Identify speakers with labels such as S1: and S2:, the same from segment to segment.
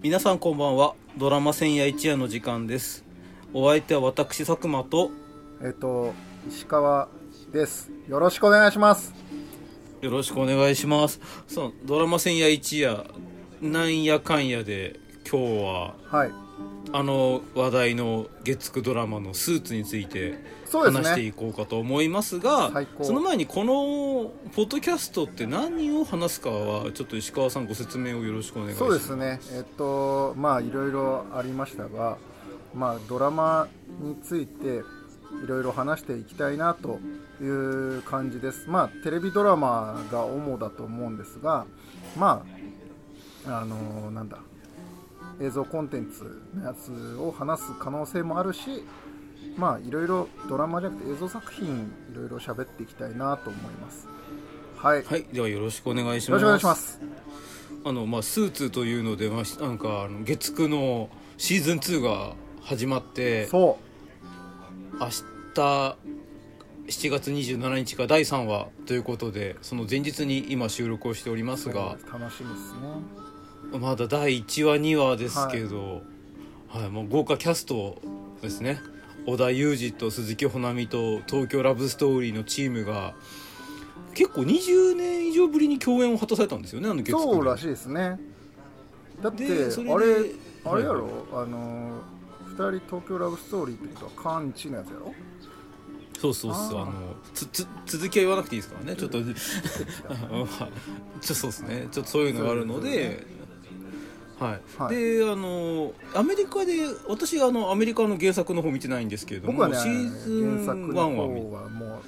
S1: 皆さんこんばんは。ドラマ千夜一夜の時間です。お相手は私佐久間と。
S2: えっと石川です。よろしくお願いします。
S1: よろしくお願いします。そうドラマ千夜一夜なんやかんやで今日は
S2: はい
S1: あの話題の月9ドラマのスーツについて話していこうかと思いますがその前にこのポッドキャストって何を話すかはちょっと石川さんご説明をよろしくお願いします。
S2: そうですね。えっとまあいろいろありましたがまあドラマについていろいろ話していきたいなという感じです。まあテレビドラマが主だと思うんですがまああのなんだ映像コンテンツのやつを話す可能性もあるしまあいろいろドラマじゃなくて映像作品いろいろ喋っていきたいなと思います。はい、
S1: はい。ではよろしくお願いし
S2: よろ
S1: ます
S2: しくお願いします。
S1: あのまあスーツというので、まあ、なんかあの月9のシーズン2が始まって
S2: そ
S1: 明日7月27日が第3話ということでその前日に今収録をしておりま
S2: う
S1: す。が
S2: 楽しみですね
S1: まだ第1話2話ですけど、はい。もう豪華キャストですね。織田裕二と鈴木保奈美と東京ラブストーリーのチームが結構20年以上ぶりに共演を果たされたんですよねあの月9で
S2: そうらしいですね。だって
S1: でそれで
S2: あれあれや
S1: はい
S2: ろ、あの2人東京ラブストーリーってことはカンチのやつやろ？
S1: そうそうそう
S2: あ
S1: のつつ続きは言わなくていいですからねちょっと。ちょそうですね。ちょっとそういうのがあるのではい、
S2: はい。
S1: であのアメリカで私あのアメリカの原作の方見てないんですけれども
S2: 僕はね
S1: シーズン1
S2: 原作の
S1: は見
S2: 方はもう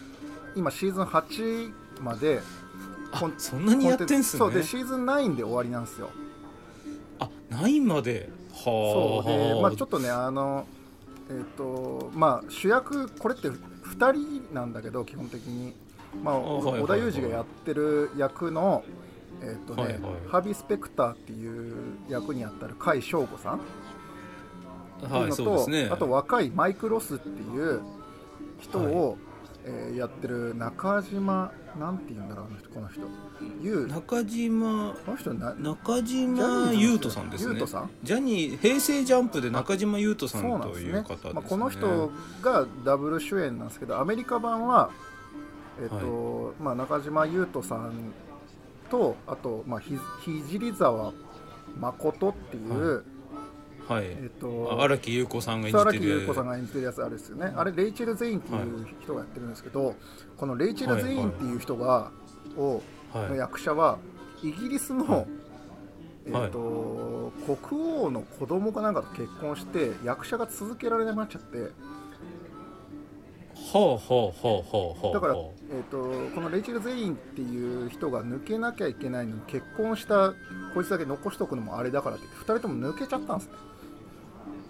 S2: 今シーズン8まで
S1: そんなにやってんすね。
S2: そうでシーズン9で終わりなんですよ。
S1: あ9まで。は
S2: そう。で、
S1: あ。
S2: まあ、ちょっとねあのえっ、とまあ主役これって2人なんだけど基本的に、まあ、織田裕二がやってる役のえっ、とね、
S1: はいはい。
S2: ハビー・スペクターっていう役にあったる甲斐翔吾さん。っていう
S1: はい
S2: のと、
S1: そうですね。
S2: あと若いマイク・ロスっていう人を、えーやってる中島なんて言うんだろうあの人この人。ゆう
S1: 中島
S2: この人な
S1: 中島優斗さんですね。
S2: 優斗さん？
S1: ジャニー平成ジャンプで中島優斗さ
S2: ん
S1: と
S2: ですね。
S1: いう方ですね。
S2: まあ、この人がダブル主演なんですけどアメリカ版は、えっとまあ、中島裕斗さんとあと、まあ、ひ聖沢誠っていう、
S1: はい。
S2: えっと
S1: 荒木優子さんが演じてる。
S2: 優子さんが演じてるやつあれですよね。あれレイチェル・ゼインっていう人がやってるんですけど、このレイチェル・ゼインっていう人が、を
S1: はい。
S2: の役者はイギリスの、
S1: はい。
S2: えーと国王の子供かなんかと結婚して役者が続けられなくなっちゃって
S1: はあはあはあはあはあ
S2: だから、えー、とこのレイチェル・ゼインっていう人が抜けなきゃいけないのに結婚したこいつだけ残しとくのもあれだからって2人とも抜けちゃったんですね。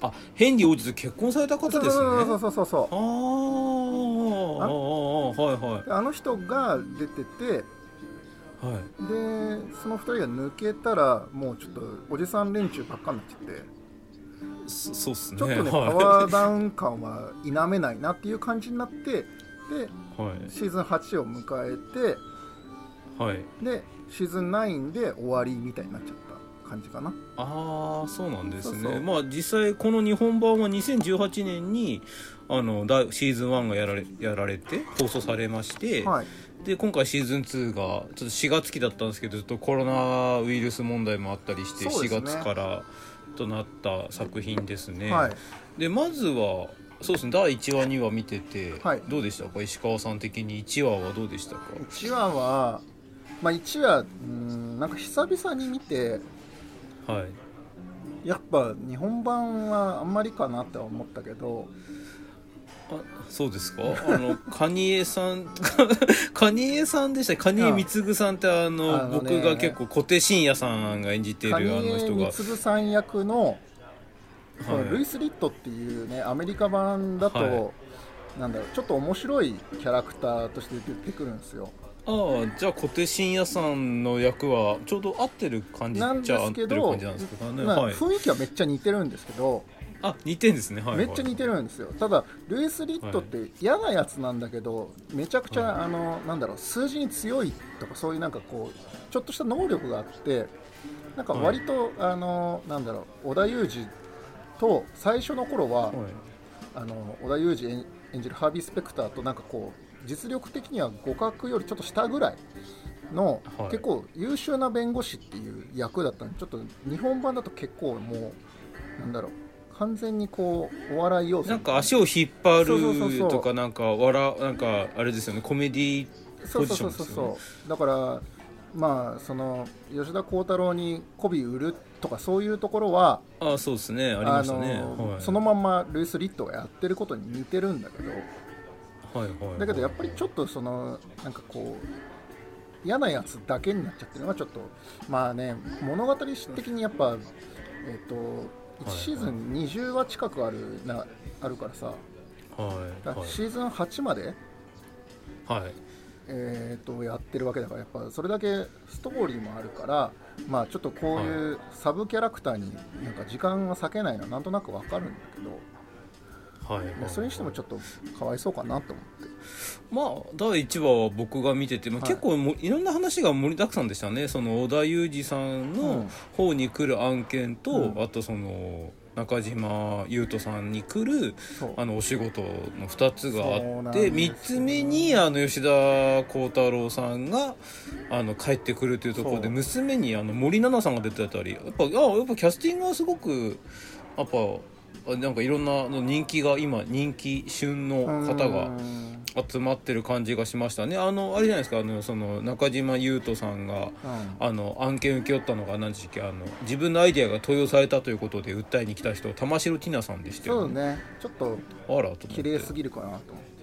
S1: あヘンリー王子と結婚された方ですね。
S2: そうそうそうそう
S1: あーあはいはい。
S2: であの人が出てて
S1: はい。
S2: でその2人が抜けたらもうちょっとおじさん連中ばっかになっちゃって
S1: そそうっすね。
S2: ちょっとね、
S1: はい。
S2: パワーダウン感は否めないなっていう感じになってで
S1: はい。
S2: シーズン8を迎えて
S1: はい。
S2: でシーズン9で終わりみたいになっちゃった感じかな。
S1: ああそうなんですね。まあ実際この日本版は2018年にあのだシーズン1がやられやられて放送されまして、
S2: はい。
S1: で今回シーズン2がちょっと4月期だったんですけどずっとコロナウイルス問題もあったりして、4
S2: そうですね。
S1: 月からとなった作品ですね、
S2: はい。
S1: でまずはそうですね第1話2話見てて、
S2: はい。
S1: どうでしたか？石川さん的に1話はどうでしたか
S2: ？1話はまあ1話うんなんか久々に見て
S1: はい。
S2: やっぱ日本版はあんまりかなって思ったけど
S1: あそうですか？あのカニエさん カニエさんでしたカニエ貢さんってあの
S2: あのね。
S1: 僕が結構小手伸也さんが演じてるあ
S2: カニ
S1: の
S2: エ
S1: 人が
S2: 貢さん役の
S1: はい。
S2: ルイス・リットっていうねアメリカ版だと、
S1: は
S2: なんだろうちょっと面白いキャラクターとして出てくるんですよ。
S1: ああじゃあ小手伸也さんの役はちょうど合ってる感じ
S2: なん
S1: じゃあ合って
S2: ですけど
S1: る感じなんですかね、
S2: まあ
S1: はい、
S2: 雰囲気はめっちゃ似てるんですけど、
S1: あ似てんですね。はい、はい、
S2: めっちゃ似てるんですよ。ただルイス・リットって嫌なやつなんだけどめちゃくちゃ、
S1: はい。
S2: あのなんだろう数字に強いとかそういうなんかこうちょっとした能力があってなんか割と、あのなんだろう織田裕二と最初の頃は、
S1: はい。
S2: あの織田裕二演演じるハービー・スペクターとなんかこう実力的には互角よりちょっと下ぐらいの、
S1: はい。
S2: 結構優秀な弁護士っていう役だったの。でちょっと日本版だと結構もうなんだろう完全にこうお笑い要素。
S1: なんか足を引っ張
S2: そうそうそうそう。
S1: るとかなんか笑なんかあれですよねコメディ
S2: そうそうそうそう
S1: ポジションですよね。
S2: そうだからまあその吉田鋼太郎に媚び売るとかそういうところは
S1: あそうですね。ありましたね、
S2: の
S1: はい、
S2: そのまんまルイス・リットがやってることに似てるんだけど。
S1: はいはいはい。
S2: だけどやっぱりちょっとそのなんかこう嫌なやつだけになっちゃってるのはちょっとまあね物語的にやっぱえっ、と1シーズン20話近くあるなあるからさ。
S1: はいはい。
S2: シーズン8まで、
S1: はい。
S2: えー、とやってるわけだからやっぱそれだけストーリーもあるからまあちょっとこういうサブキャラクターになんか時間が割けないのはなんとなくわかるんだけど、
S1: はいはい
S2: それにしてもちょっとかわいそうかなと思って。
S1: まあ第1話は僕が見てて、まあ、
S2: はい。
S1: 結構もいろんな話が盛りだくさんでしたね。その織田裕二さん
S2: う
S1: の
S2: ん。
S1: 方に来る案件と、
S2: うん。
S1: あとその中島裕斗さんに来るあのお仕事の2つがあって
S2: ですよ
S1: 3つ目にあの吉田鋼太郎さんがあの帰ってくるというところで娘にあの森七菜さんが出てたりやっぱあやっぱキャスティングはすごくやっぱあなんかいろんなあの人気が今人気旬の方が
S2: うん
S1: 集まってる感じがしましたね。あのあれじゃないですか。あのその中島裕斗さんが
S2: うん。
S1: あの案件受け負ったのが何でしたっけ。あの自分のアイデアが投用されたということで訴えに来た人玉城ティナさんでしたよ
S2: そうね。ちょっと綺麗すぎるかなと思って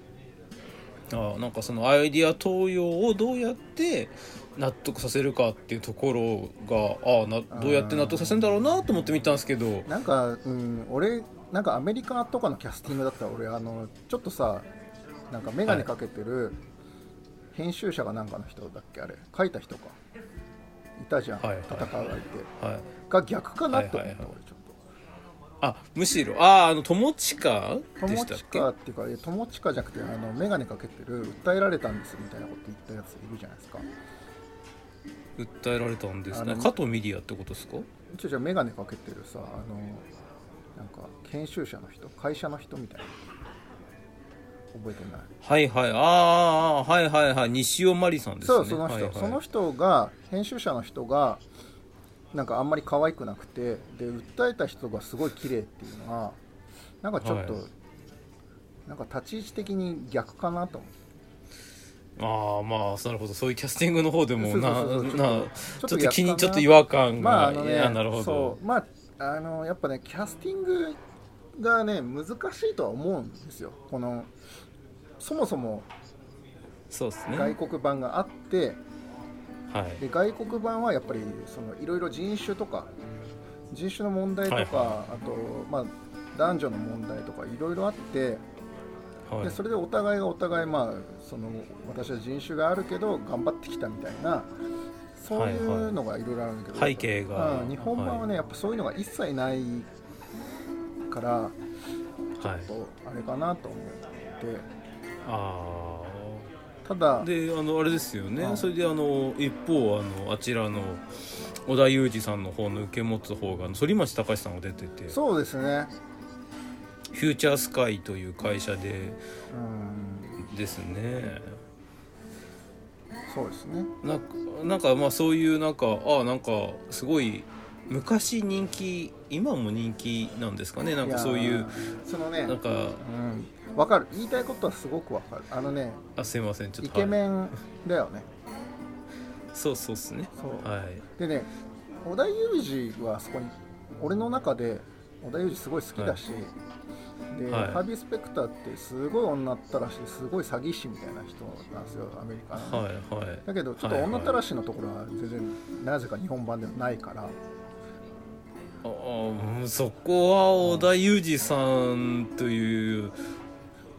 S1: あなんかそのアイディア投用をどうやって納得させるかっていうところがああなどうやって納得させるんだろうなと思って見たんですけど。
S2: なんか、うん、俺なんかアメリカとかのキャスティングだったら俺あのちょっとさなんか眼鏡かけてる編集者がなんかの人だっけ？あれ書いた人か。いたじゃん、
S1: はいはい
S2: 戦う相手。
S1: はい。
S2: が逆かなって思った、
S1: はいはいはい
S2: 俺ちょっ
S1: あむしろ。あああの友近でしたっけ？
S2: 近っていうかいや友近じゃなくてあの眼鏡かけてる訴えられたんですみたいなこと言ったやついるじゃないですか。
S1: 訴えられたんですね。加藤ミディアってことですか？
S2: ちょじゃ眼鏡かけてるさあのなんか研修者の人会社の人みたいな。覚えてない？
S1: はいはい。あーあーはいはいはい。西尾真理さんですね。
S2: そうその人、
S1: はいはい。
S2: その人が編集者の人がなんかあんまり可愛くなくてで訴えた人がすごい綺麗っていうのはなんかちょっと、
S1: はい。
S2: なんか立ち位置的に逆かなと。思って
S1: ああまあなるほど。そういうキャスティングの方でもなちょっと気にちょっと違
S2: 和
S1: 和感が、
S2: まああのね
S1: いやなるほど。
S2: まああのやっぱねキャスティングがね難しいとは思うんですよ。このそもそも
S1: そうですね。
S2: 外国版があって、
S1: はい。
S2: で外国版はやっぱりそのいろいろ人種とか人種の問題とか、
S1: はいは
S2: あと、まあ、男女の問題とかいろいろあって、
S1: はい。
S2: でそれでお互いがお互い、まあ、その私は人種があるけど頑張ってきたみたいなそういうのがいろいろあるんだけど、
S1: 背景が。
S2: うん日本版はね、やっぱそういうのが一切ないからちょっとあれかなと思って、
S1: あ
S2: ただ
S1: あであのあれですよね、
S2: うん
S1: それであの一方あのあちらの織田裕二さんの方の受け持つ方が反町隆史さんが出てて。
S2: そうですね、
S1: フューチャースカイという会社で
S2: うん、
S1: ですね。
S2: そうですね。
S1: なんかなんかまあそういうなんかああなんかすごい昔人気今も人気なんですかね。なんかそういう
S2: そのね
S1: なんか
S2: うんわかる。言いたいことはすごくわかる。あのね
S1: あすいません。ちょっ
S2: イ
S1: とはい。
S2: ケメンだよね、
S1: そうそうっすね。
S2: そう。
S1: はい。
S2: でね織田裕二はそこに俺の中で織田裕二すごい好きだし、で、
S1: はい。
S2: ハービー・スペクターってすごい女ったらしいすごい詐欺師みたいな人なんですよアメリカの。ね、
S1: はいはい。
S2: だけどちょっと女ったらしのところは全然なぜか日本版ではないから。
S1: ああうんそこは織田裕二さんという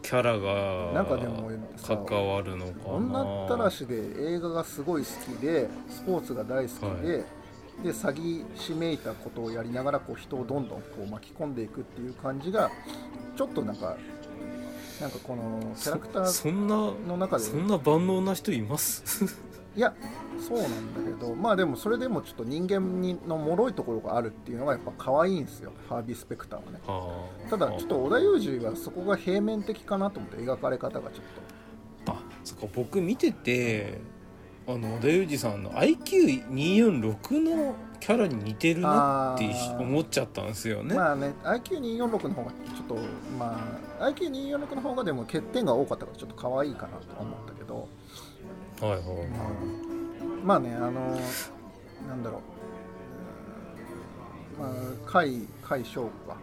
S1: キャラが
S2: なんかでもさ
S1: 関わるのかな。
S2: 女ったらしで映画がすごい好きでスポーツが大好きで、
S1: は
S2: で詐欺師めいたことをやりながらこう人をどんどんこう巻き込んでいくっていう感じがちょっとなんかなんかこのキャラクター
S1: そそんな
S2: の中で
S1: そんな万能な人います？
S2: いいやそうなんだけどまあでもそれでもちょっと人間にの脆いところがあるっていうのがやっぱ可愛いんですよハービー・スペクターはね。
S1: はあ
S2: ただちょっと織田裕二はそこが平面的かなと思って描かれ方がちょっ
S1: あそっか僕見ててあの織田裕二さんの IQ246 のキャラに似てるなって思っちゃったんですよ
S2: と、
S1: ね、
S2: まあね IQ246 の方がちょっとまあ IQ246 の方がでも欠点が多かったからちょっと可愛いかなとは思ったけど、
S1: はいはい。
S2: うんまあねあのなんだろう、うんまあ甲斐甲斐翔吾が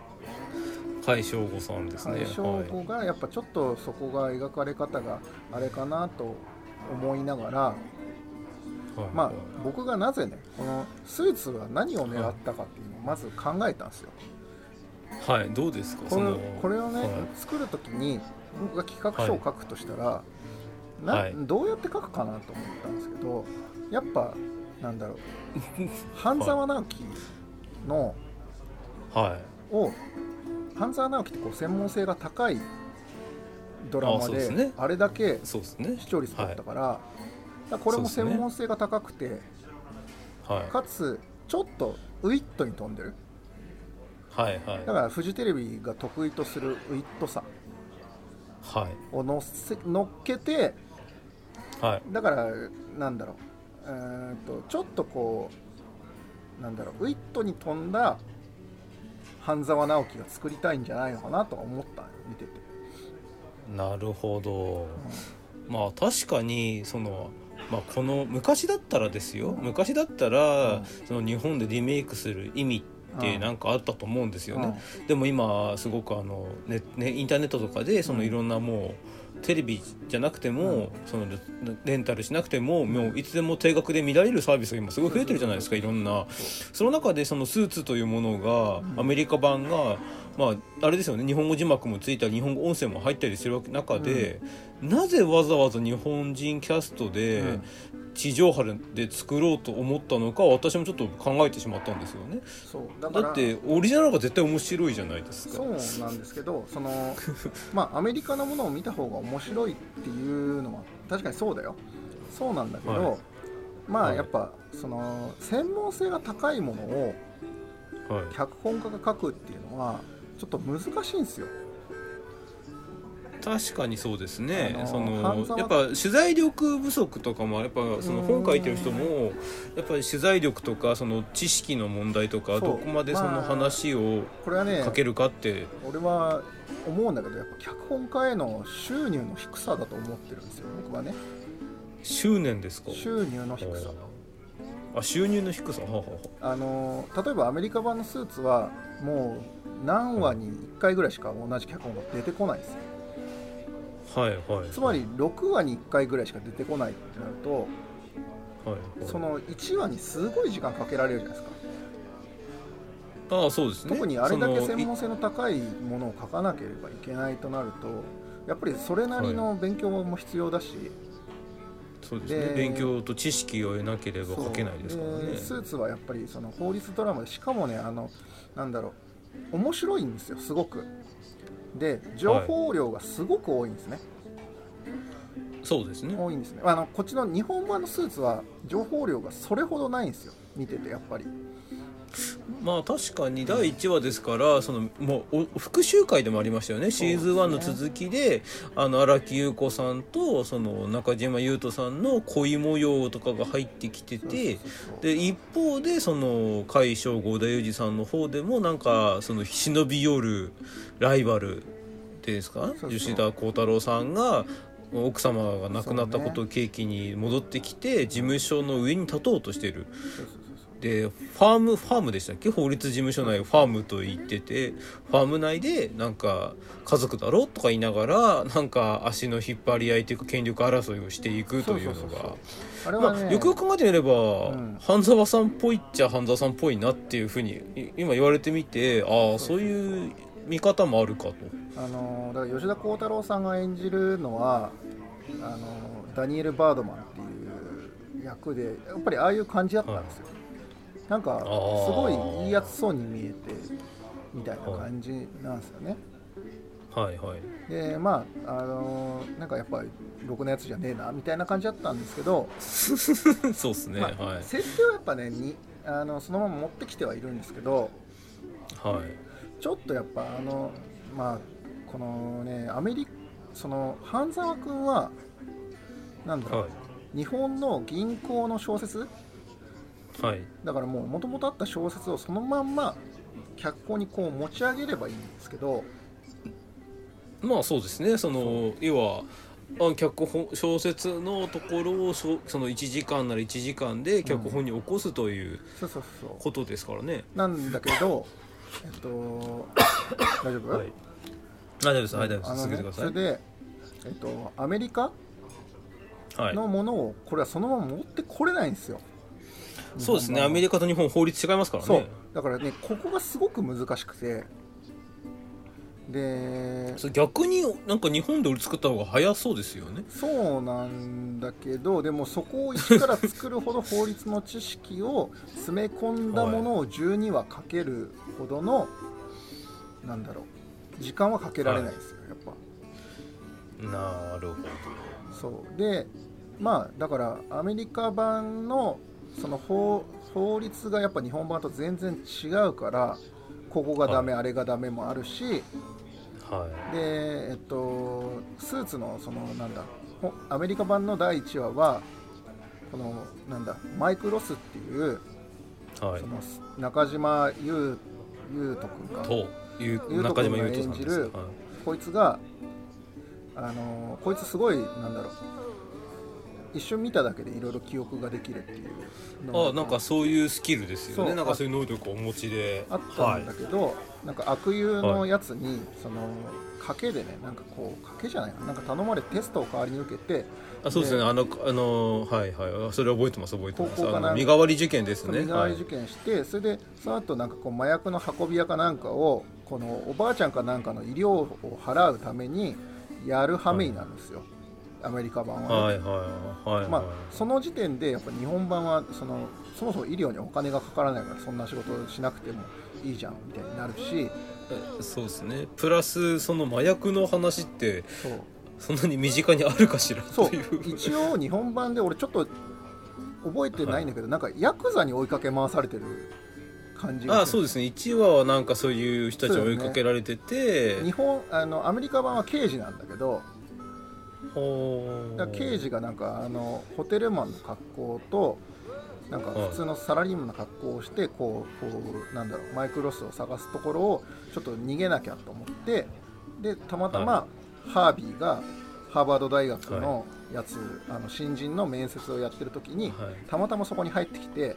S1: 甲斐翔吾さんですね。
S2: 甲斐翔吾がやっぱちょっとそこが描かれ方があれかなと思いながら
S1: はいはい。
S2: まあ僕がなぜねこのスーツは何を狙ったかっていうのをまず考えたんですよ。
S1: はいどうですか？
S2: これ
S1: その
S2: これをね、
S1: はい。
S2: 作る時に僕が企画書を書くとしたら、な
S1: はい。
S2: どうやって書くかなと思ったんですけどやっぱなんだろう。半沢直樹の
S1: はい。
S2: を半沢直樹ってこう専門性が高いドラ
S1: あ
S2: マであれだけ
S1: そうですね。
S2: 視聴率取ったから,、だからこれも専門性が高くて、
S1: はい。
S2: かつちょっとウィットに飛んでる。
S1: はいはい。
S2: だからフジテレビが得意とするウィットさ
S1: はい。
S2: を乗せ乗っけて
S1: はい。
S2: だからなんだろう。うーんとちょっとこうなんだろう。ウィットに飛んだ半沢直樹が作りたいんじゃないのかなとは思った見てて、
S1: なるほど。まあ確かにそのまあこの昔だったらですよ。昔だったら
S2: うん。
S1: その日本でリメイクする意味って
S2: うん。
S1: なんかあったと思うんですよ
S2: うん。
S1: ねでも今すごくあのねねインターネットとかでそのいろんなもうテレビじゃなくてもそのレレンタルしなくてももういつでも定額で見られるサービスが今すごい増えてるじゃないですかいろんな。その中でそのスーツというものが
S2: うん。
S1: アメリカ版がまああれですよね日本語字幕もついたり日本語音声も入ったりする中で、なぜわざわざ日本人キャストで
S2: うん。
S1: 地上波で作ろうと思ったのか私もちょっと考えてしまったんですよね。
S2: そうだ
S1: ってオリジナルが絶対面白いじゃないですか。
S2: そうなんですけどその まあアメリカのものを見た方が面白いっていうのは確かにそうだよ。そうなんだけど、
S1: はい。
S2: まあ
S1: はい。
S2: やっぱその専門性が高いものを
S1: はい。
S2: 脚本家が書くっていうのはちょっと難しいんですよ
S1: 確かにそうですね、
S2: あの
S1: そのやっぱ取材力不足とかもやっぱその本書いてる人もやっぱり取材力とかその知識の問題とかどこまでその話を
S2: これはね
S1: 書けるかって、
S2: 俺は思うんだけどやっぱ脚本家への収入の低さだと思ってるんですよ僕はね。
S1: 執念ですか？
S2: 収入の低さ。
S1: あ収入の低さ？ははは
S2: あ。の例えばアメリカ版のスーツはもう何話に1回ぐらいしか同じ脚本が出てこないんですよ
S1: はいはい
S2: つまり6話に1回ぐらいしか出てこないってなると
S1: はいはい。
S2: その1話にすごい時間かけられるじゃないですか。
S1: ああそうですね。
S2: 特にあれだけ専門性の高いものを書かなければいけないとなるとやっぱりそれなりの勉強も必要だし、
S1: そうですね。
S2: で
S1: 勉強と知識を得なければ書けないですからね。
S2: でスーツはやっぱりその法律ドラマでしかもねあのなんだろう面白いんですよすごくで情報量がすごく多いんですね、
S1: そうですね。
S2: 多いんですね。あのこっちの日本版のスーツは情報量がそれほどないんですよ。見ててやっぱり
S1: まあ確かに第1話ですからそのもうお復習会でもありましたよね。シーズン1の続きであの荒木優子さんとその中島裕翔さんの恋模様とかが入ってきててで一方でその甲斐翔吾田裕二さんの方でもなんかその忍び寄るライバルですか？吉田鋼太郎さんが奥様が亡くなったことを契機に戻ってきて事務所の上に立とうとしてるでファームファームでしたっけ？法律事務所内をファームと言っててファーム内でなんか家族だろとか言いながらなんか足の引っ張り合いというか権力争いをしていくというのが。よくよく考えてみれば、
S2: ん。
S1: 半沢さんっぽいっちゃ半沢さんっぽいなっていうふうにい今言われてみてああそういう見方もあるかと。
S2: あのだから吉田鋼太郎さんが演じるのはあのダニエル・バードマンっていう役でやっぱりああいう感じだったんですよ、なんかすごいいいやつそうに見えてみたいな感じなんですよね、
S1: はいはい。
S2: でまああのーなんかやっぱりろくなやつじゃねえなみたいな感じだったんですけど、
S1: そうっすね、
S2: まあ
S1: はい。
S2: 設定はやっぱねにあのそのまま持ってきてはいるんですけど
S1: はい。
S2: ちょっとやっぱあのまあこのねアメリその半沢君はなんだろう、
S1: はい。
S2: 日本の銀行の小説
S1: はい。
S2: だからもう元々あった小説をそのまんま脚光にこう持ち上げればいいんですけど
S1: まあそうですね。その要はあ脚本小説のところをその1時間なら1時間で脚本に起こすという
S2: そうそうそう
S1: ことですからね、
S2: なんだけどえっと 大丈夫、
S1: はい。大丈夫です。はい大丈夫です。
S2: ね
S1: 続けてください。
S2: それで、えっと、アメリカ
S1: はい。
S2: のものをこれはそのまま持ってこれないんですよ
S1: そうですね。アメリカと日本法律違いますから
S2: そう。
S1: ね
S2: だからねここがすごく難しくて。で
S1: 逆になんか日本で俺作った方が早そうですよね。
S2: そうなんだけどでもそこを一から作るほど法律の知識を詰め込んだものを12話かけるほどの、なんだろう時間はかけられないですよ、やっぱ。
S1: なるほ
S2: そう。でまあだからアメリカ版のその法法律がやっぱ日本版と全然違うからここがダメ、あれがダメもあるし
S1: どはい。
S2: でえっとスーツのそのなんだほアメリカ版の第1話はこのなんだマイク・ロスっていう
S1: はい。
S2: その中島優優斗君か。
S1: という
S2: 優
S1: 中島
S2: 斗君が演じる
S1: はい。
S2: こいつがあのこいつすごいなんだろう一瞬見ただけでいろいろ記憶ができるっていう
S1: あなんかそういうスキルですよね。なんかそういう能力をお持ちで。
S2: あったんだけど、なんか悪友のやつに、その賭けでねなんかこう賭けじゃないな。なんか頼まれてテストを代わりに受けて
S1: あそうですね。
S2: で
S1: あのあのはいはい。それ覚えてます覚えてます。
S2: 高校かな。
S1: あの身代わり受験ですね。
S2: 身代わり受験して、それでその後なんかこう麻薬の運び屋かなんかをこのおばあちゃんかなんかの医療を払うためにやる羽目になるんですよ、アメリカ版は、ね
S1: はいはいはいはい。
S2: まあ、その時点でやっぱ日本版はそのそもそも医療にお金がかからないからそんな仕事をしなくてもいいじゃんみたいになるし。
S1: えそうですね。プラスその麻薬の話って
S2: そ
S1: んなに身近にあるかしら
S2: そう
S1: という。
S2: 一応日本版で俺ちょっと覚えてないんだけど、なんかヤクザに追いかけ回されてる感じが
S1: あそうですね。1話はなんかそういう人たちに追いかけられてて、
S2: 日本あのアメリカ版は刑事なんだけど刑事がなんかあのホテルマンの格好となんか普通のサラリーマンの格好をしてこうこうなんだろうマイクロスを探すところをちょっと逃げなきゃと思ってでたまたまハービーがハーバード大学のやつ、あの新人の面接をやってる時に
S1: はい。
S2: たまたまそこに入ってきて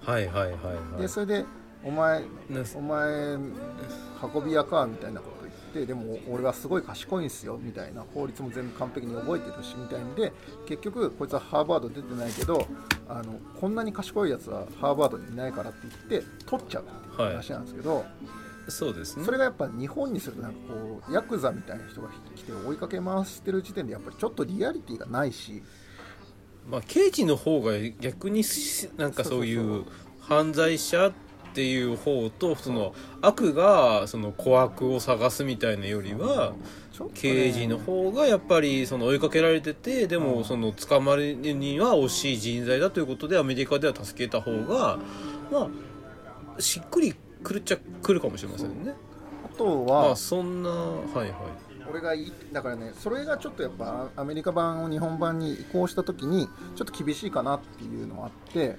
S1: はいはいはいはい。
S2: でそれで「お前
S1: ね
S2: お前運び屋か」みたいなこってでも俺はすごい賢いんすよみたいな法律も全部完璧に覚えてるしみたいんで結局こいつはハーバード出てないけどあのこんなに賢いやつはハーバードにいないからって言って取っちゃうっていう話なんですけど、
S1: そうですね。
S2: それがやっぱ日本にするとなんかこうヤクザみたいな人が来て追いかけ回してる時点でやっぱりちょっとリアリティがないし。
S1: まあ刑事の方が逆にしなんかそうい
S2: う
S1: 犯罪者っていう方とその悪がその小悪を探すみたいなよりは刑事の方がやっぱりその追いかけられててで
S2: うん。
S1: もその捕まるには惜しい人材だということでアメリカでは助けた方がまあしっくりくるっちゃくるかもしれませんね。
S2: あとは、
S1: まあそんなはいはい。
S2: 俺がいいだからねそれがちょっとやっぱアメリカ版を日本版に移行した時にちょっと厳しいかなっていうのがあって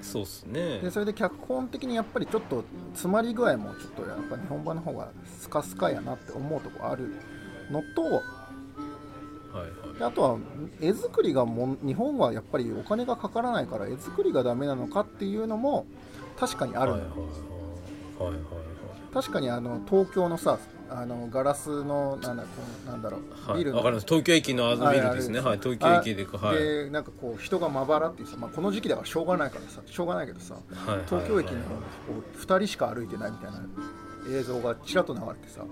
S1: そうっすね。
S2: でそれで脚本的にやっぱりちょっと詰まり具合もちょっとやっぱ日本版の方がスカスカやなって思うとこあるのと
S1: はいはい。
S2: であとは絵作りがも日本はやっぱりお金がかからないから絵作りがダメなのかっていうのも確かにあるの。よ、
S1: はいはいはいはいはい。
S2: 確かにあの東京のさあのガラスのなんだこうなんだろう、
S1: はい、
S2: ビルの。
S1: わかります。東京駅のあのビルですね。
S2: は
S1: はいい、東京駅でかはい。
S2: でなんかこう人がまばらっていうさ、まあ、この時期だからしょうがないからさしょうがないけどさ東京駅の
S1: はい
S2: こう2人しか歩いてないみたいな映像がちらっと流れてさ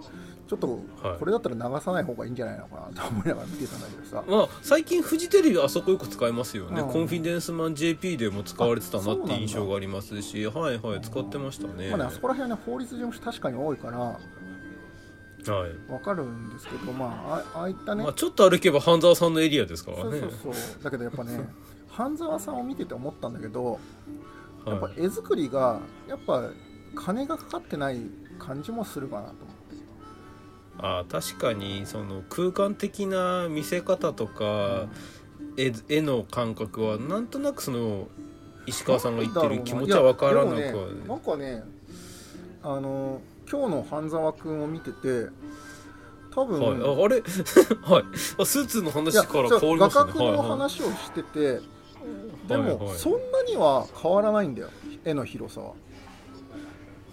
S2: ちょっと
S1: はい。
S2: これだったら流さない方がいいんじゃないのかなと思いながら見てたんだけどさ、
S1: まあ、最近フジテレビあそこよく使いますよね、
S2: うん。
S1: コンフィデンスマン JP でも使われてたなって印象がありますしはいはい使ってましたね、
S2: まあね、あそこら辺はね法律事務所確かに多いから
S1: はい。
S2: わかるんですけどまああああいったね、
S1: まあ、ちょっと歩けば半沢さんのエリアですから
S2: そう
S1: ね
S2: そうそう。だけどやっぱね 半沢さんを見てて思ったんだけどやっぱ
S1: はい
S2: 絵作りがやっぱ金がかかってない感じもするかなと思って。
S1: あー確かにその空間的な見せ方とか、絵絵の感覚はなんとなくその石川さんが言ってる気持ちは分からなくは
S2: ねなんかねあの今日の半沢君を見てて多分、
S1: はい、ああれ？はい。あスーツの話から変わりましたね。
S2: 画角の話をしてて、でも、
S1: はいはい。
S2: そんなには変わらないんだよ絵の広さは。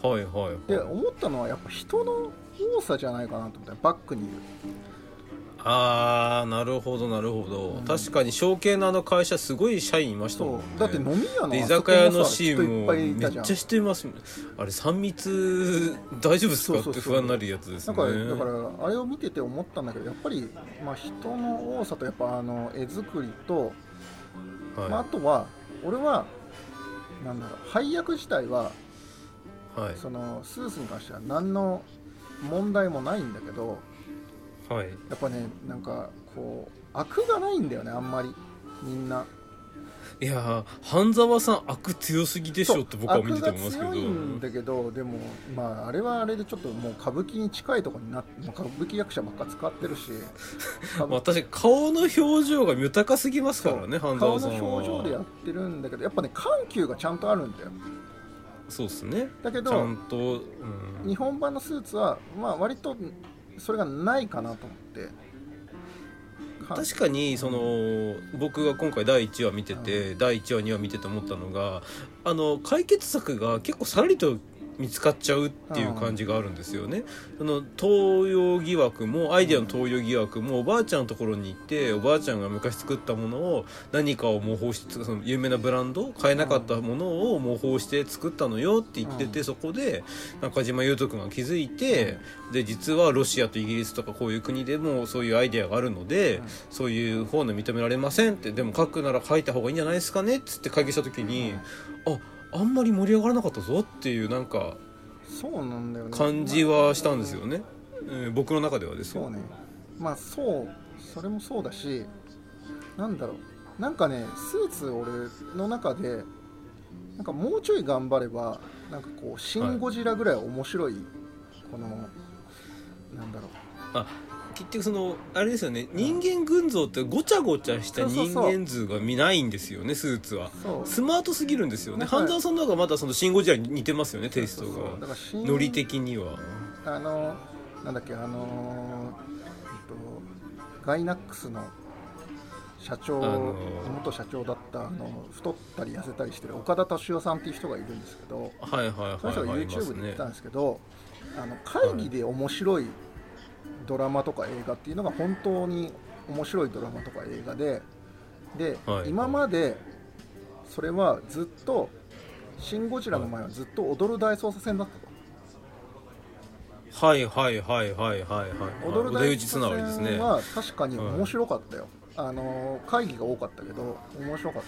S1: はいはい
S2: で
S1: はい。
S2: 思ったのはやっぱ人の多さじゃないかなと思った。バックにいる
S1: ああなるほどなるほど、
S2: うん
S1: 確かに証券のあの会社すごい社員いましたもんね。
S2: そう。だって飲み屋の
S1: で居酒屋のシーンもめっちゃ知ってますあれ3密大丈夫ですか？
S2: そうそうそう。
S1: って不安になるやつです
S2: なん
S1: ね
S2: かだからあれを見てて思ったんだけどやっぱり、まあ、人の多さとやっぱあの絵作りと、
S1: はい、
S2: まあ、あとは俺はなんだろう配役自体は
S1: はい。
S2: そのスーツに関しては何の問題もないんだけど
S1: はい。
S2: やっぱねなんかこう悪がないんだよねあんまり。みんな。い
S1: やー半沢さん悪強すぎでしょって僕は見てて思いますけど。
S2: 悪が強いんだけどでもまああれはあれでちょっともう歌舞伎に近いところになって歌舞伎役者ばっか使ってるし。歌 舞
S1: まあ、確かに顔の表情が豊かすぎますからね半
S2: 顔の
S1: 沢さんは。
S2: 表情でやってるんだけどやっぱね緩急がちゃんとあるんだよ。
S1: そうですね。
S2: だけ
S1: ちゃん
S2: ど
S1: と、うん。
S2: 日本版のスーツはまあ割とそれがないかなと思って。か
S1: 確かにその僕が今回第1話見てて、第1話2話見てて思ったのがあの解決策が結構さらりと見つかっちゃうっていう感じがあるんですよね。あの東洋疑惑もアイデアの東洋疑惑もおばあちゃんのところに行っておばあちゃんが昔作ったものを何かを模倣してその有名なブランド買えなかったものを模倣して作ったのよって言ってて、
S2: うん。
S1: そこで中島裕翔君が気づいて、で実はロシアとイギリスとかこういう国でもそういうアイデアがあるので、
S2: うん。
S1: そういう方の認められませんってでも書くなら書いた方がいいんじゃないですかねっつって会議した時に、ああんまり盛り上がらなかったぞっていうなんか
S2: そうなんだよね。
S1: 感じはしたんですよね、えー僕の中ではですよ。
S2: そうね。まあそうそれもそうだしなんだろう。なんかねスーツ俺の中でなんかもうちょい頑張ればなんかこう「シン・ゴジラ」ぐらい面白い、このなんだろう
S1: 結局そのあれですよね人間群像ってごちゃごちゃした人間図が見ないんですよねスーツは。スマートすぎるんですよね。半沢さんの方がまだそのシン・ゴジラに似てますよねテイストが。ノリ的には。
S2: あのなんだっけあのえっとガイナックスの社長、
S1: あの
S2: 元社長だったあの太ったり痩せたりしてる岡田敏夫さんっていう人がいるんですけど
S1: はいはい
S2: その人が
S1: はいはいいます
S2: YouTube で言っ
S1: ね
S2: てたんですけど、あの会議で面白いドラマとか映画っていうのが本当に面白いドラマとか映画でで、
S1: はい。
S2: 今までそれはずっと「シン・ゴジラ」の前はずっと踊る大捜査線だったと。
S1: はいはいはいはいはいはい。
S2: 踊る大
S1: 腕打ちつながりですね。
S2: 捜査線は確かに面白かったよ、あの会議が多かったけど面白かっ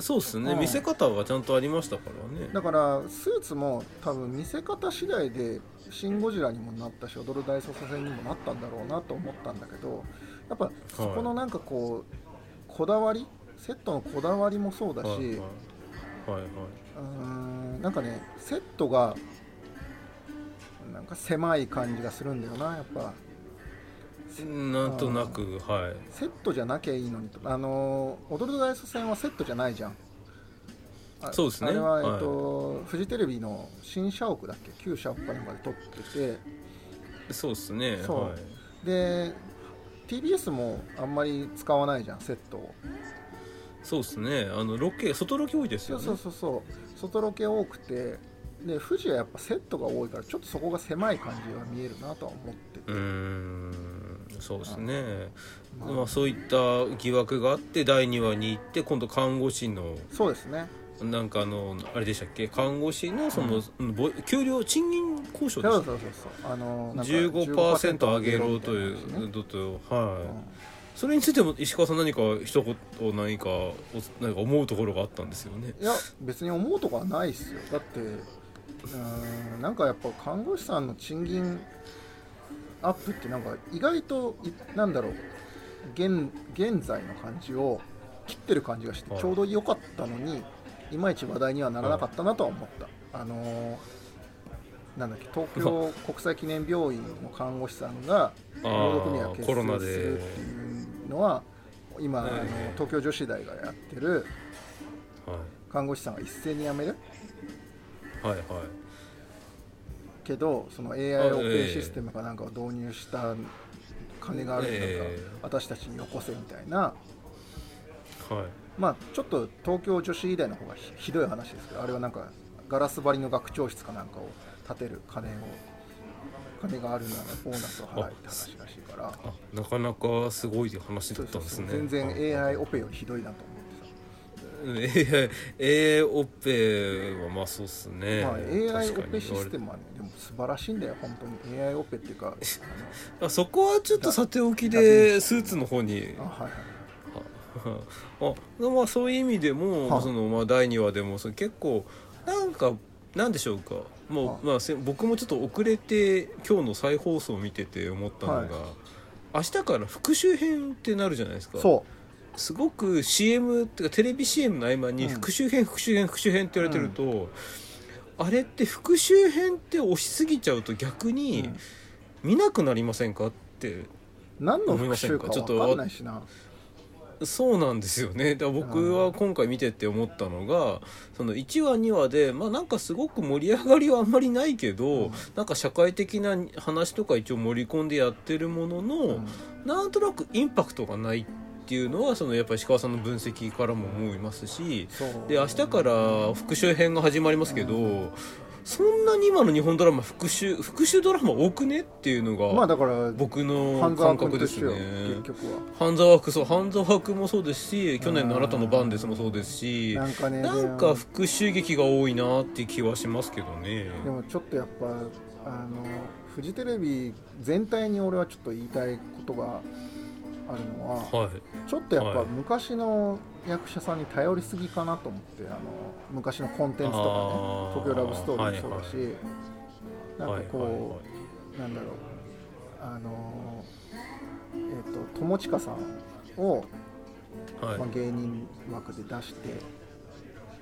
S1: そうですね、
S2: うん
S1: 見せ方がちゃんとありましたからね。
S2: ただからスーツも多分見せ方次第で「シン・ゴジラ」にもなったし踊る大捜査線にもなったんだろうなと思ったんだけどやっぱそこのなんかこうこだわりセットのこだわりもそうだし、
S1: はいはい。はいはい、
S2: うーんなんかねセットがなんか狭い感じがするんだよなやっぱ。
S1: なんとなくはい。
S2: セットじゃなきゃいいのにと。あのー踊る大捜査線はセットじゃないじゃん。あ
S1: そうですね。
S2: あれは、
S1: はい。
S2: えっとフジテレビの新社屋だっけ？旧社屋かなんかで撮って
S1: そうですね。
S2: そう。
S1: はい。
S2: てで TBS もあんまり使わないじゃんセットを。
S1: そうですね。あのロケ外ロケ多いです
S2: そう
S1: よね。
S2: そうそうそう外ロケ多くて。で富士はやっぱセットが多いからちょっとそこが狭い感じが見えるなとは思ってて、
S1: うーん。そうですね。
S2: まあ
S1: まあそういった疑惑があって第2話に行って今度看護師の
S2: そうですね
S1: なんかあのあれでしたっけ？看護師のその、ぼ給料賃金交渉でした
S2: そうそうそうそう。あのなんか
S1: 15%上げろというとはい、
S2: うん
S1: それについても石川さん何か一言何かお何か思うところがあったんですよね。
S2: いや別に思うとこはないっすよ。だってうーんなんかやっぱ看護師さんの賃金アップってなんか意外といなんだろう。現現在の感じを切ってる感じがして
S1: はい。
S2: ちょうど良かったのにいまいち話題にはならなかったなとは思った、あのーなんだっけ東京国際記念病院の看護師さんが労働組合を結成する
S1: で
S2: っていうのは今、あの
S1: ええ
S2: 東京女子大がやってる
S1: は
S2: 看護師さんが一斉に辞める。
S1: いはいはい。
S2: けどその
S1: あ
S2: AIOP
S1: ええ
S2: システムかなんかを導入した金があるんだから、
S1: ええ。
S2: 私たちによこせみたいな。
S1: はい
S2: まあちょっと東京女子医大の方がひひどい話ですけどあれはなんかガラス張りの学長室かなんかを建てる金を金があるならボーナスを払えって話らしいから。
S1: あなかなかすごい話だったんですね
S2: 全然
S1: はい
S2: AI オペよりひどいなと思って
S1: AI, AI オペはまあそうっすね、
S2: さ、まあ、AI オペシステムはねでも素晴らしいんだよ本当に AI オペっていうか
S1: あそこはちょっとさておきでスーツの方に。
S2: あはいはい
S1: あまあそういう意味でも、
S2: はあ
S1: そのまあ第2話でもその結構なんかなんでしょうか。もう、
S2: はあ
S1: まあ、せ僕もちょっと遅れて今日の再放送を見てて思ったのが、
S2: はい。
S1: 明日から復習編ってなるじゃないですか。
S2: そ
S1: すごく CM っていうかテレビ CM の合間に
S2: うん。
S1: 復習編、復習編復習編って言われてると、あれって復習編って押しすぎちゃうと逆
S2: う、
S1: に
S2: うん。
S1: 見なくなりませんかって
S2: 何の
S1: 思いません
S2: 復習か？
S1: かちょっと
S2: 分かんないしな
S1: そうなんですよね。だ僕は今回見てて思ったのがその1話2話でまあなんかすごく盛り上がりはあんまりないけど、
S2: うん。
S1: なんか社会的な話とか一応盛り込んでやってるものの、
S2: うん。
S1: なんとなくインパクトがないっていうのはそのやっぱり石川さんの分析からも思いますしで明日から復習編が始まりますけど、そんなに今の日本ドラマ復習復習ドラマ多くねっていうのが
S2: まあだから
S1: 僕の感覚ですね。
S2: 結局は。
S1: 半沢区そう半沢区もそうですし去年の「あなたの番です」もそうですし
S2: なんかね
S1: なんか復讐劇が多いなっていう気はしますけどね。
S2: でもちょっとやっぱあのフジテレビ全体に俺はちょっと言いたいことがあるのは
S1: はい。
S2: ちょっとやっぱ
S1: はい。
S2: 昔の役者さんに頼りすぎかなと思ってあの昔のコンテンツとかね東京ラブストーリーもそうだし、
S1: はい
S2: なんかこう、
S1: はい
S2: なんだろうあのえっ、と友近さんを、
S1: はい。
S2: まあ、芸人枠で出して、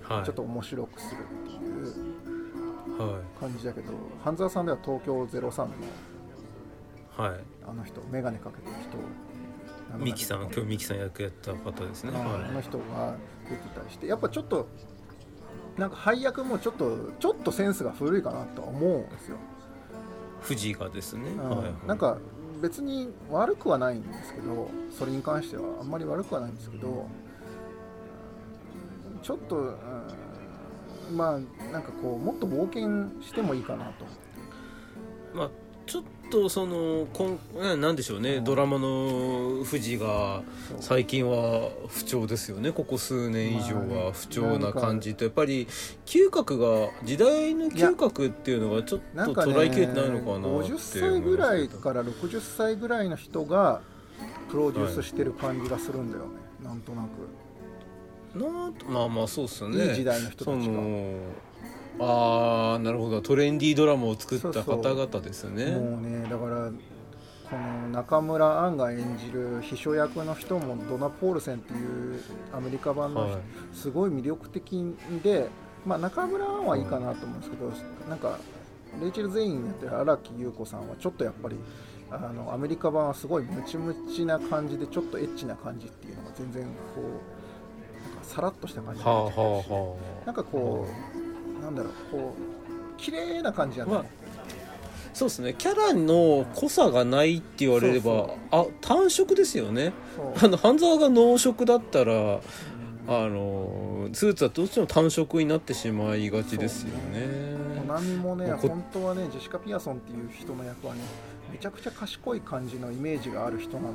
S1: はい。
S2: ちょっと面白くするっていう
S1: は
S2: 感じだけど半沢さんでは東京03の
S1: いはい。
S2: あの人眼鏡かけてる人
S1: ミキさん今日ミキさん役やった方ですね。
S2: あ
S1: は
S2: あの人が出てたりしてやっぱちょっとなんか配役もちょっとちょっとセンスが古いかなとは思うんですよ、
S1: い藤井がですね。
S2: うん。
S1: はいはい。
S2: なんか別に悪くはないんですけどそれに関してはあんまり悪くはないんですけどうんちょっと、うんまあなんかこうもっと冒険してもいいかなと。
S1: まあちょっとそのこんななんでしょうね。
S2: うん。
S1: ドラマの藤井が最近は不調ですよね。ここ数年以上は。不調な感じと。やっぱり嗅覚が時代の嗅覚っていうのがちょっと捉えきれてないのかなって
S2: 50歳ぐらいから60歳ぐらいの人がプロデュースしてる感じがするんだよね、なんとなく。
S1: なまあまあそうっすよね。
S2: いい時代の人たちが
S1: ああなるほど。トレンディードラマを作った方々ですね。
S2: もうねだからこの中村アンが演じる秘書役の人もドナ・ポールセンっていうアメリカ版の人、
S1: はい。
S2: すごい魅力的で、まあ、中村アンはいいかなと思うんですけど、なんかレイチェル・ゼインやってる荒木優子さんはちょっとやっぱりあのアメリカ版はすごいムチムチな感じでちょっとエッチな感じっていうのが全然こうなんかさらっとした感じになっちゃうし
S1: あはあ。
S2: なんかこうなんだろうこう綺麗な感じやね、
S1: まあそうですね。キャラの濃さがないって言われればあ単色ですよね。あの半沢が濃色だったらあのスーツはどっちも単色になってしまいがちですよね。
S2: コナミもね
S1: こ
S2: 本当はねジェシカ・ピアソンっていう人の役はねめちゃくちゃ賢い感じのイメージがある人なのよ。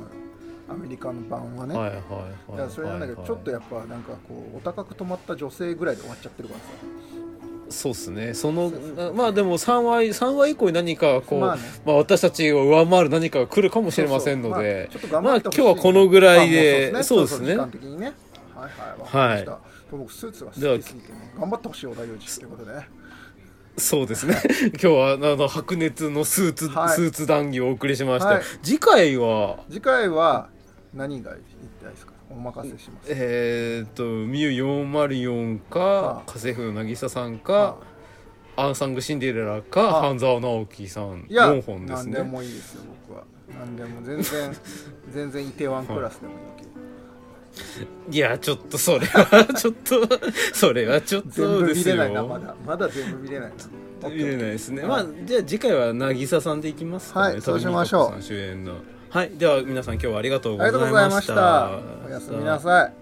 S2: アメリカの版はね、
S1: はいはい
S2: だ
S1: はい
S2: からそれなんだけど、
S1: はい
S2: ちょっとやっぱなんかこうお高く止まった女性ぐらいで終わっちゃってるからさ
S1: そうですね。そのまあでも3話三話以降に何かこう、まあ
S2: まあね
S1: 私たちを上回る何かが来るかもしれませんので
S2: まあ、
S1: まあ今日はこのぐらいで
S2: あもう
S1: そうですね。
S2: 時間的にね。はいはい。わかりました、僕スーツが好きすぎてね。頑張ってほしい小田裕二ということでね。
S1: そうですね。今日はあの白熱のスーツ、
S2: はい。
S1: スーツ談義をお送りしました、
S2: はい。
S1: 次回は？
S2: 次回は何が言いたいですか？お任せします。
S1: えー、っとミュ404か
S2: はあ。
S1: 家政婦の渚さんか、
S2: は
S1: アンサングシンデレラか、
S2: はあ。
S1: 半沢直樹さん
S2: いや
S1: 4本ですね。
S2: 何でもいいですよ僕は。何でも全然 全然イテワンクラスでもいいけど。
S1: いやちょっとそれは ちょっとそれはちょっ
S2: 全
S1: とですよ。
S2: 部見れないなまだ。まだ全部見れないな。
S1: 見れないですね、
S2: はい
S1: まあじゃあ次回は渚さんでいきますかね、
S2: はいそうしましょう。
S1: 主演のはいでは皆さん今日はありがとうご
S2: あ
S1: ざいまし
S2: りがとうございました。おやすみなさい。